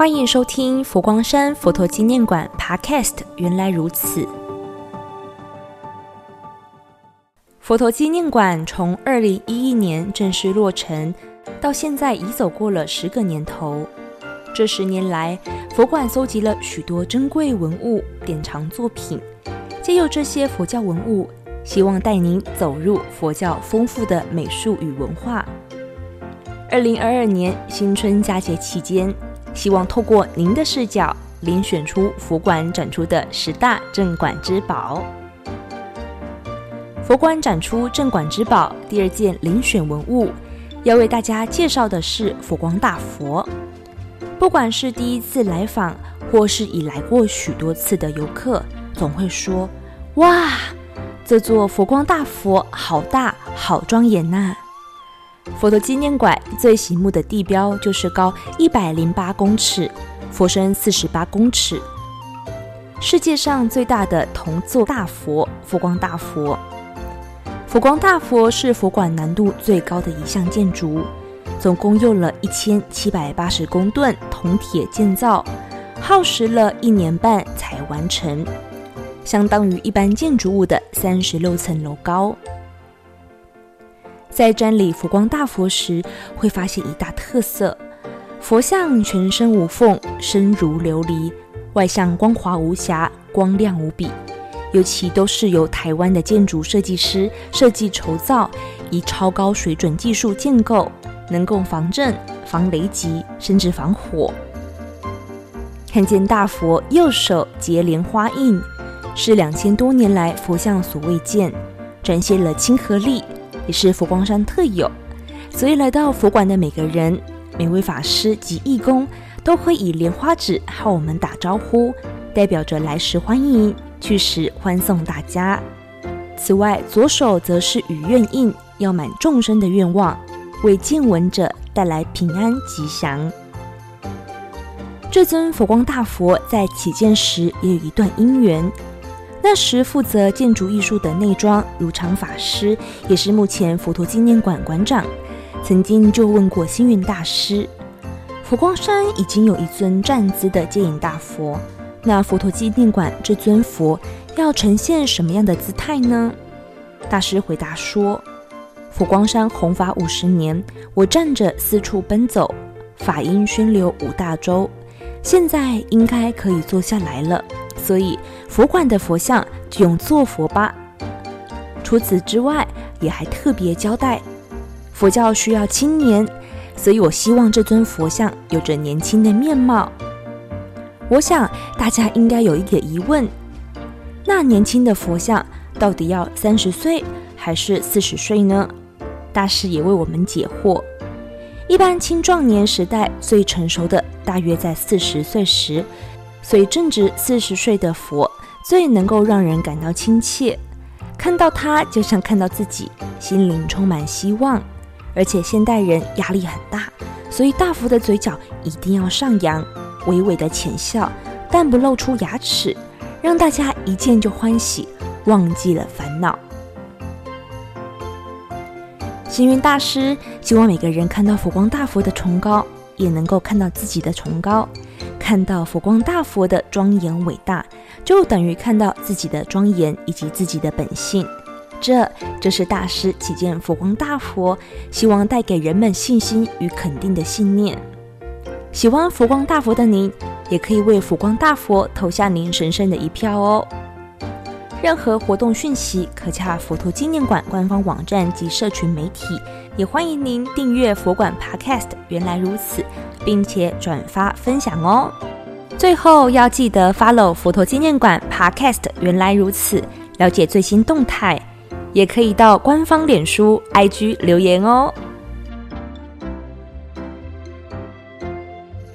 欢迎收听佛光山佛陀纪念馆 Podcast。原来如此，佛陀纪念馆从二零一一年正式落成，到现在已走过了十个年头。这十年来，佛馆搜集了许多珍贵文物、典藏作品，借由这些佛教文物，希望带您走入佛教丰富的美术与文化。二零二二年新春佳节期间。希望透过您的视角，遴选出佛馆展出的十大镇馆之宝。佛馆展出镇馆之宝第二件遴选文物，要为大家介绍的是佛光大佛。不管是第一次来访，或是已来过许多次的游客，总会说：“哇，这座佛光大佛好大，好庄严呐！”佛陀纪念馆最醒目的地标就是高一百零八公尺、佛身四十八公尺，世界上最大的铜做大佛——佛光大佛。佛光大佛是佛馆难度最高的一项建筑，总共用了一千七百八十公吨铜铁建造，耗时了一年半才完成，相当于一般建筑物的三十六层楼高。在瞻礼佛光大佛时，会发现一大特色：佛像全身无缝，身如琉璃，外相光滑无瑕，光亮无比。尤其都是由台湾的建筑设计师设计筹造，以超高水准技术建构，能够防震、防雷击，甚至防火。看见大佛右手结莲花印，是两千多年来佛像所未见，展现了亲和力。也是佛光山特有，所以来到佛馆的每个人、每位法师及义工，都会以莲花指和我们打招呼，代表着来时欢迎，去时欢送大家。此外，左手则是与愿印，要满众生的愿望，为见闻者带来平安吉祥。这尊佛光大佛在起建时也有一段因缘。那时负责建筑艺术的内装如常法师，也是目前佛陀纪念馆馆长，曾经就问过星云大师：佛光山已经有一尊站姿的接引大佛，那佛陀纪念馆这尊佛要呈现什么样的姿态呢？大师回答说：佛光山弘法五十年，我站着四处奔走，法音宣流五大洲，现在应该可以坐下来了。所以，佛馆的佛像就用坐佛吧。除此之外，也还特别交代，佛教需要青年，所以我希望这尊佛像有着年轻的面貌。我想大家应该有一个疑问：那年轻的佛像到底要三十岁还是四十岁呢？大师也为我们解惑：一般青壮年时代最成熟的，大约在四十岁时。所以正值四十岁的佛最能够让人感到亲切，看到他就像看到自己，心灵充满希望。而且现代人压力很大，所以大佛的嘴角一定要上扬，微微的浅笑，但不露出牙齿，让大家一见就欢喜，忘记了烦恼。星云大师希望每个人看到佛光大佛的崇高，也能够看到自己的崇高。看到佛光大佛的庄严伟大，就等于看到自己的庄严以及自己的本性。这就是大师起见佛光大佛，希望带给人们信心与肯定的信念。喜欢佛光大佛的您，也可以为佛光大佛投下您神圣的一票哦。任何活动讯息，可洽佛陀纪念馆官方网站及社群媒体。也欢迎您订阅佛馆 Podcast。原来如此。并且转发分享哦。最后要记得 follow 佛陀纪念馆 Podcast，原来如此，了解最新动态，也可以到官方脸书、IG 留言哦。